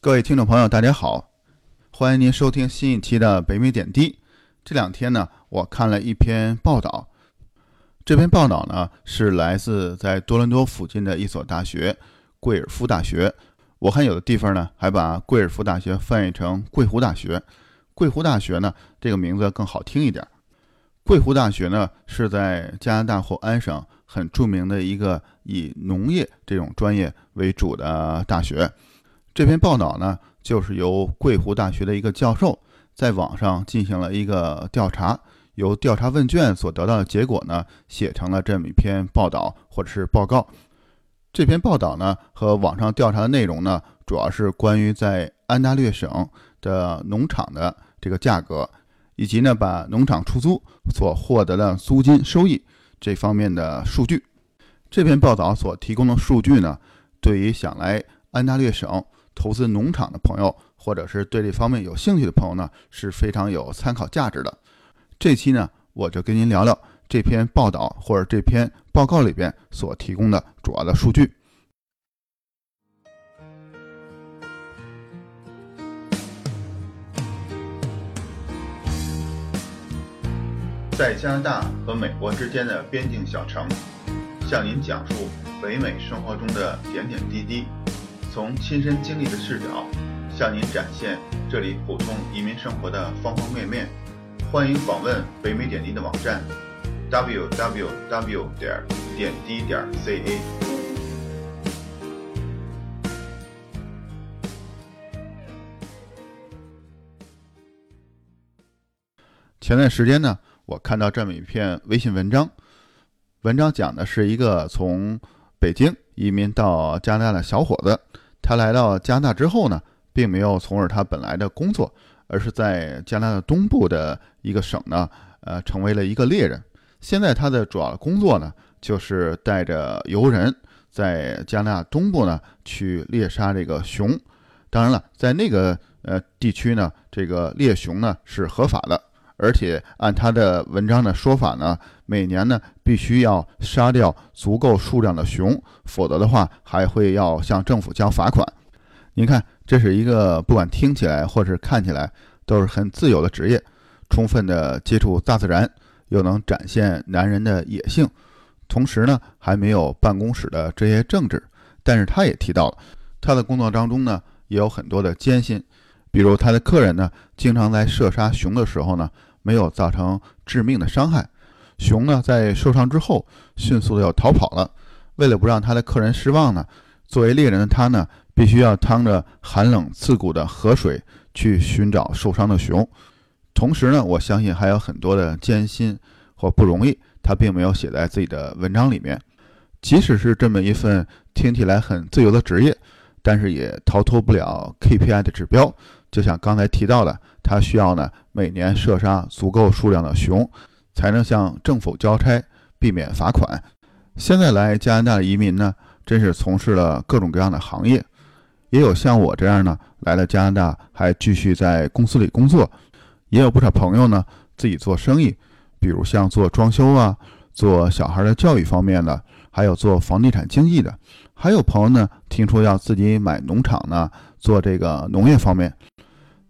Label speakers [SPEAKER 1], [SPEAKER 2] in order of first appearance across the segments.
[SPEAKER 1] 各位听众朋友，大家好，欢迎您收听新一期的北美点滴。这两天呢，我看了一篇报道，这篇报道呢是来自在多伦多附近的一所大学——贵尔夫大学。我看有的地方呢还把贵尔夫大学翻译成贵湖大学。贵湖大学呢这个名字更好听一点。贵湖大学呢是在加拿大或安省很著名的一个以农业这种专业为主的大学。这篇报道呢，就是由贵湖大学的一个教授在网上进行了一个调查，由调查问卷所得到的结果呢，写成了这么一篇报道或者是报告。这篇报道呢和网上调查的内容呢，主要是关于在安大略省的农场的这个价格，以及呢把农场出租所获得的租金收益这方面的数据。这篇报道所提供的数据呢，对于想来安大略省。投资农场的朋友，或者是对这方面有兴趣的朋友呢，是非常有参考价值的。这期呢，我就跟您聊聊这篇报道或者这篇报告里边所提供的主要的数据。在加拿大和美国之间的边境小城，向您讲述北美生活中的点点滴滴。从亲身经历的视角，向您展现这里普通移民生活的方方面面。欢迎访问北美点滴的网站：www. 点点滴点 ca。前段时间呢，我看到这么一篇微信文章，文章讲的是一个从北京移民到加拿大的小伙子。他来到加拿大之后呢，并没有从事他本来的工作，而是在加拿大东部的一个省呢，呃，成为了一个猎人。现在他的主要工作呢，就是带着游人在加拿大东部呢去猎杀这个熊。当然了，在那个呃地区呢，这个猎熊呢是合法的，而且按他的文章的说法呢，每年呢必须要杀掉足够数量的熊，否则的话还会要向政府交罚款。您看，这是一个不管听起来或是看起来都是很自由的职业，充分的接触大自然，又能展现男人的野性，同时呢还没有办公室的这些政治。但是他也提到了，他的工作当中呢也有很多的艰辛，比如他的客人呢经常在射杀熊的时候呢。没有造成致命的伤害，熊呢在受伤之后迅速的又逃跑了。为了不让他的客人失望呢，作为猎人的他呢，必须要趟着寒冷刺骨的河水去寻找受伤的熊。同时呢，我相信还有很多的艰辛或不容易，他并没有写在自己的文章里面。即使是这么一份听起来很自由的职业，但是也逃脱不了 KPI 的指标。就像刚才提到的，他需要呢每年射杀足够数量的熊，才能向政府交差，避免罚款。现在来加拿大的移民呢，真是从事了各种各样的行业，也有像我这样呢来了加拿大还继续在公司里工作，也有不少朋友呢自己做生意，比如像做装修啊、做小孩的教育方面的，还有做房地产经纪的，还有朋友呢听说要自己买农场呢，做这个农业方面。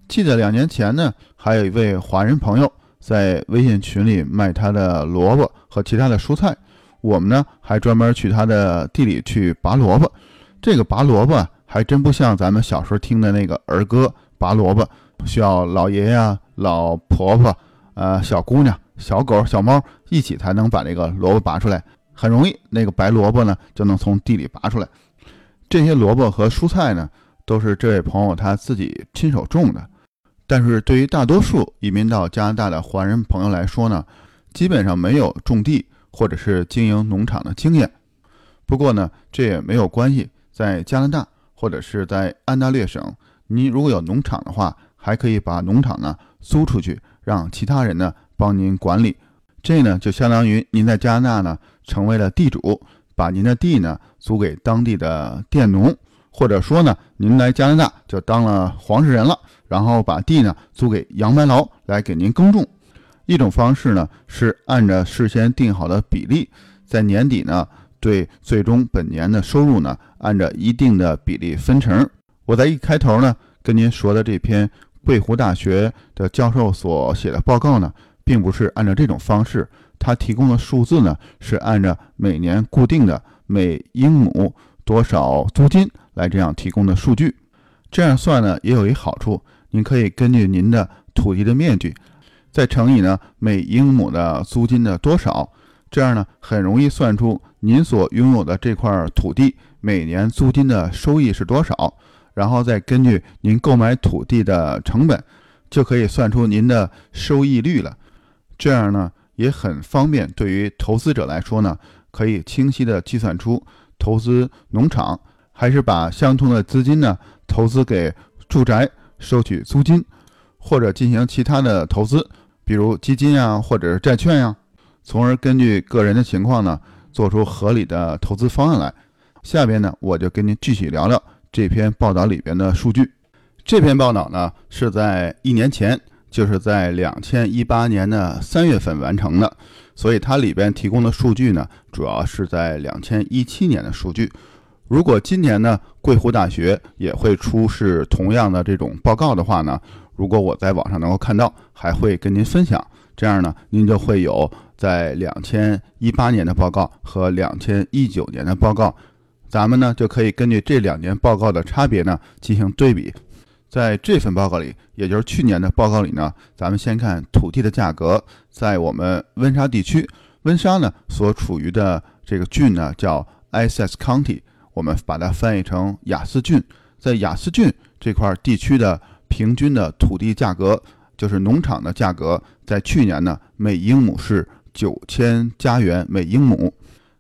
[SPEAKER 1] 记得两年前呢，还有一位华人朋友在微信群里卖他的萝卜和其他的蔬菜，我们呢还专门去他的地里去拔萝卜。这个拔萝卜还真不像咱们小时候听的那个儿歌拔萝卜，需要老爷爷、老婆婆、呃小姑娘、小狗、小猫一起才能把这个萝卜拔出来，很容易，那个白萝卜呢就能从地里拔出来。这些萝卜和蔬菜呢，都是这位朋友他自己亲手种的。但是对于大多数移民到加拿大的华人朋友来说呢，基本上没有种地或者是经营农场的经验。不过呢，这也没有关系，在加拿大或者是在安大略省，您如果有农场的话，还可以把农场呢租出去，让其他人呢帮您管理。这呢就相当于您在加拿大呢成为了地主，把您的地呢租给当地的佃农，或者说呢您来加拿大就当了黄世仁了。然后把地呢租给杨白劳来给您耕种，一种方式呢是按照事先定好的比例，在年底呢对最终本年的收入呢按照一定的比例分成。我在一开头呢跟您说的这篇贵湖大学的教授所写的报告呢，并不是按照这种方式，他提供的数字呢是按照每年固定的每英亩多少租金来这样提供的数据。这样算呢也有一好处，您可以根据您的土地的面积，再乘以呢每英亩的租金的多少，这样呢很容易算出您所拥有的这块土地每年租金的收益是多少，然后再根据您购买土地的成本，就可以算出您的收益率了。这样呢也很方便，对于投资者来说呢，可以清晰的计算出投资农场还是把相同的资金呢。投资给住宅收取租金，或者进行其他的投资，比如基金啊，或者是债券呀，从而根据个人的情况呢，做出合理的投资方案来。下边呢，我就跟您具体聊聊这篇报道里边的数据。这篇报道呢，是在一年前，就是在两千一八年的三月份完成的，所以它里边提供的数据呢，主要是在两千一七年的数据。如果今年呢，贵湖大学也会出示同样的这种报告的话呢，如果我在网上能够看到，还会跟您分享。这样呢，您就会有在两千一八年的报告和两千一九年的报告，咱们呢就可以根据这两年报告的差别呢进行对比。在这份报告里，也就是去年的报告里呢，咱们先看土地的价格，在我们温莎地区，温莎呢所处于的这个郡呢叫 Essex County。我们把它翻译成雅思郡，在雅思郡这块地区的平均的土地价格，就是农场的价格，在去年呢，每英亩是九千加元每英亩。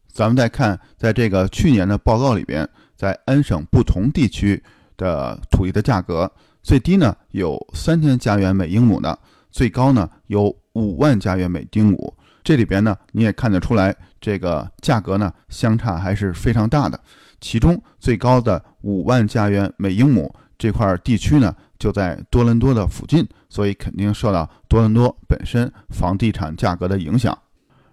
[SPEAKER 1] 咱们再看，在这个去年的报告里边，在安省不同地区的土地的价格，最低呢有三千加元每英亩的，最高呢有五万加元每英亩。这里边呢，你也看得出来，这个价格呢相差还是非常大的。其中最高的五万加元每英亩这块地区呢，就在多伦多的附近，所以肯定受到多伦多本身房地产价格的影响。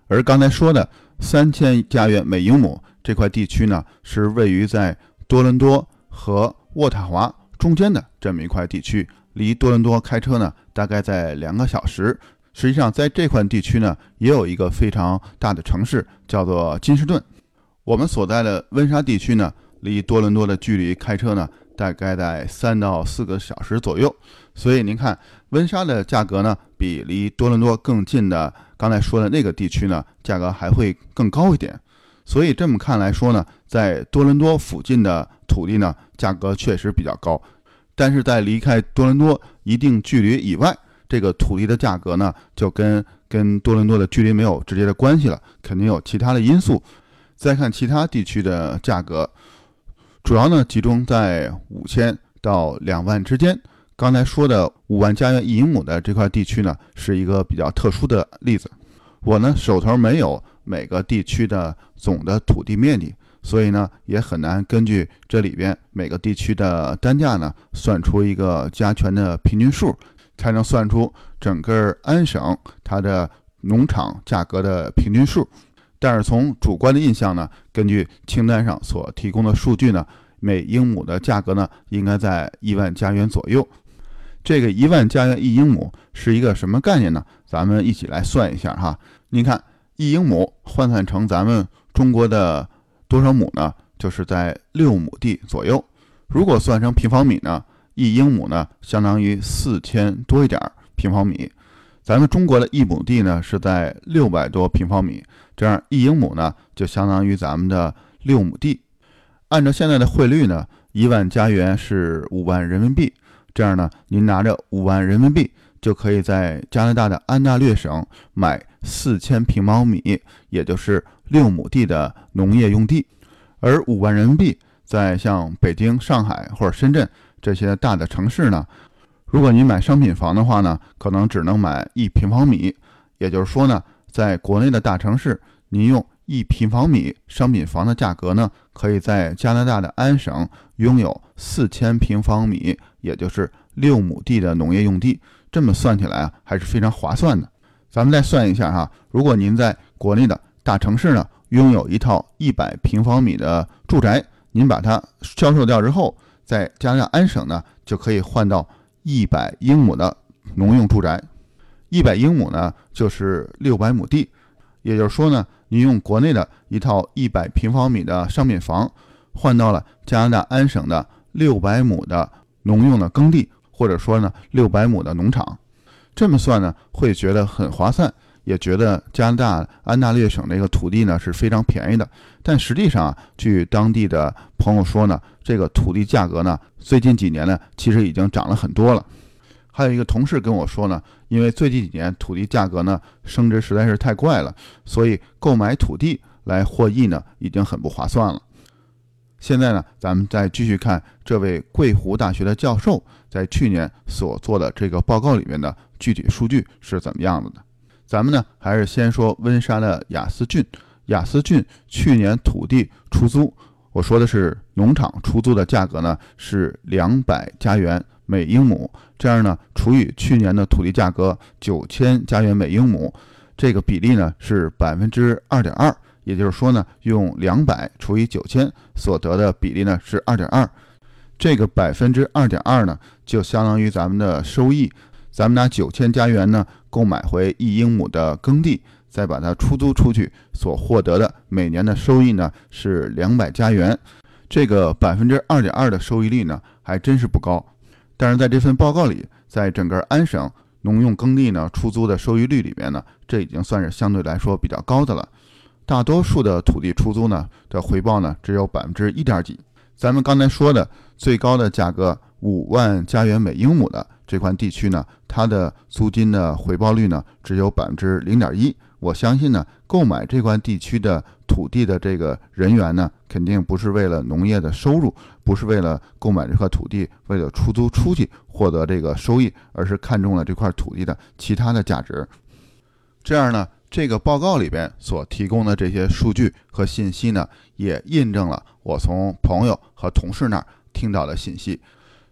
[SPEAKER 1] 而刚才说的三千加元每英亩这块地区呢，是位于在多伦多和渥太华中间的这么一块地区，离多伦多开车呢大概在两个小时。实际上，在这块地区呢，也有一个非常大的城市，叫做金士顿。我们所在的温莎地区呢，离多伦多的距离开车呢，大概在三到四个小时左右。所以您看，温莎的价格呢，比离多伦多更近的刚才说的那个地区呢，价格还会更高一点。所以这么看来说呢，在多伦多附近的土地呢，价格确实比较高。但是在离开多伦多一定距离以外，这个土地的价格呢，就跟跟多伦多的距离没有直接的关系了，肯定有其他的因素。再看其他地区的价格，主要呢集中在五千到两万之间。刚才说的五万加元一英亩的这块地区呢，是一个比较特殊的例子。我呢手头没有每个地区的总的土地面积，所以呢也很难根据这里边每个地区的单价呢算出一个加权的平均数，才能算出整个安省它的农场价格的平均数。但是从主观的印象呢，根据清单上所提供的数据呢，每英亩的价格呢应该在一万加元左右。这个一万加元一英亩是一个什么概念呢？咱们一起来算一下哈。您看，一英亩换算成咱们中国的多少亩呢？就是在六亩地左右。如果算成平方米呢，一英亩呢相当于四千多一点平方米。咱们中国的一亩地呢是在六百多平方米。这样一英亩呢，就相当于咱们的六亩地。按照现在的汇率呢，一万加元是五万人民币。这样呢，您拿着五万人民币，就可以在加拿大的安大略省买四千平方米，也就是六亩地的农业用地。而五万人民币，在像北京、上海或者深圳这些大的城市呢，如果您买商品房的话呢，可能只能买一平方米。也就是说呢。在国内的大城市，您用一平方米商品房的价格呢，可以在加拿大的安省拥有四千平方米，也就是六亩地的农业用地。这么算起来啊，还是非常划算的。咱们再算一下哈，如果您在国内的大城市呢，拥有一套一百平方米的住宅，您把它销售掉之后，在加拿大安省呢就可以换到一百英亩的农用住宅。一百英亩呢就是六百亩地，也就是说呢，你用国内的一套一百平方米的商品房，换到了加拿大安省的六百亩的农用的耕地，或者说呢六百亩的农场。这么算呢，会觉得很划算，也觉得加拿大安大略省这个土地呢是非常便宜的。但实际上啊，据当地的朋友说呢，这个土地价格呢，最近几年呢，其实已经涨了很多了。还有一个同事跟我说呢，因为最近几年土地价格呢升值实在是太快了，所以购买土地来获益呢，已经很不划算了。现在呢，咱们再继续看这位桂湖大学的教授在去年所做的这个报告里面的具体数据是怎么样子的？咱们呢还是先说温莎的雅思郡。雅思郡去年土地出租，我说的是农场出租的价格呢是两百加元每英亩，这样呢除以去年的土地价格九千加元每英亩，这个比例呢是百分之二点二。也就是说呢，用两百除以九千所得的比例呢是二点二，这个百分之二点二呢就相当于咱们的收益。咱们拿九千加元呢购买回一英亩的耕地，再把它出租出去，所获得的每年的收益呢是两百加元。这个百分之二点二的收益率呢还真是不高。但是在这份报告里，在整个安省农用耕地呢出租的收益率里面呢，这已经算是相对来说比较高的了。大多数的土地出租呢的回报呢只有百分之一点几。咱们刚才说的最高的价格五万加元每英亩的这块地区呢，它的租金的回报率呢只有百分之零点一。我相信呢，购买这块地区的土地的这个人员呢，肯定不是为了农业的收入，不是为了购买这块土地为了出租出去获得这个收益，而是看中了这块土地的其他的价值。这样呢？这个报告里边所提供的这些数据和信息呢，也印证了我从朋友和同事那儿听到的信息。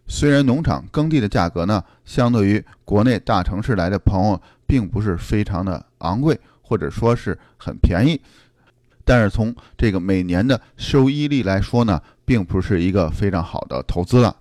[SPEAKER 1] 虽然农场耕地的价格呢，相对于国内大城市来的朋友，并不是非常的昂贵，或者说是很便宜，但是从这个每年的收益率来说呢，并不是一个非常好的投资了。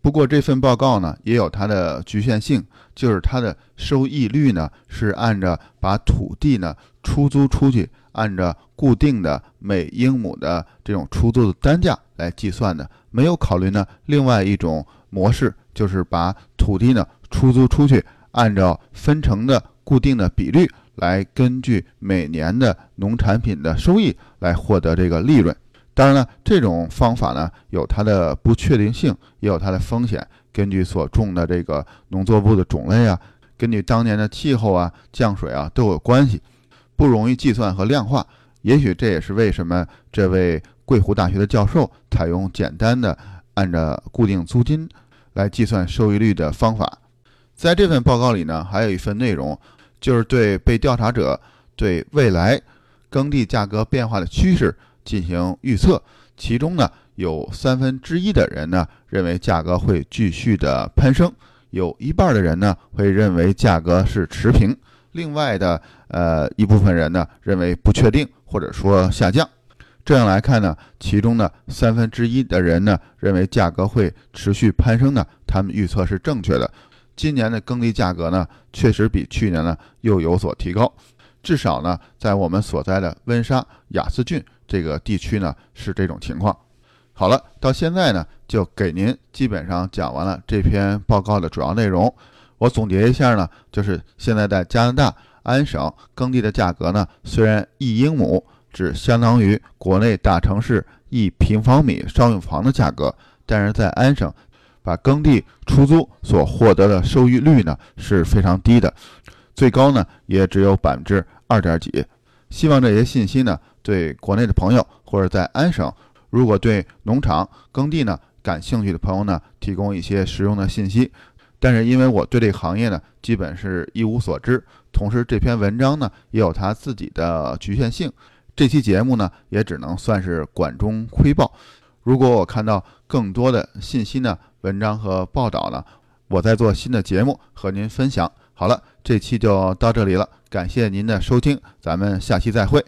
[SPEAKER 1] 不过这份报告呢，也有它的局限性，就是它的收益率呢是按照把土地呢出租出去，按照固定的每英亩的这种出租的单价来计算的，没有考虑呢另外一种模式，就是把土地呢出租出去，按照分成的固定的比率来根据每年的农产品的收益来获得这个利润。当然了，这种方法呢有它的不确定性，也有它的风险。根据所种的这个农作物的种类啊，根据当年的气候啊、降水啊都有关系，不容易计算和量化。也许这也是为什么这位贵湖大学的教授采用简单的按照固定租金来计算收益率的方法。在这份报告里呢，还有一份内容，就是对被调查者对未来耕地价格变化的趋势。进行预测，其中呢有三分之一的人呢认为价格会继续的攀升，有一半的人呢会认为价格是持平，另外的呃一部分人呢认为不确定或者说下降。这样来看呢，其中呢三分之一的人呢认为价格会持续攀升呢，他们预测是正确的。今年的耕地价格呢确实比去年呢又有所提高，至少呢在我们所在的温莎雅思郡。这个地区呢是这种情况。好了，到现在呢就给您基本上讲完了这篇报告的主要内容。我总结一下呢，就是现在在加拿大安省耕地的价格呢，虽然一英亩只相当于国内大城市一平方米商用房的价格，但是在安省把耕地出租所获得的收益率呢是非常低的，最高呢也只有百分之二点几。希望这些信息呢。对国内的朋友，或者在安省，如果对农场耕地呢感兴趣的朋友呢，提供一些实用的信息。但是因为我对这个行业呢，基本是一无所知，同时这篇文章呢也有它自己的局限性。这期节目呢也只能算是管中窥豹。如果我看到更多的信息呢、文章和报道呢，我在做新的节目和您分享。好了，这期就到这里了，感谢您的收听，咱们下期再会。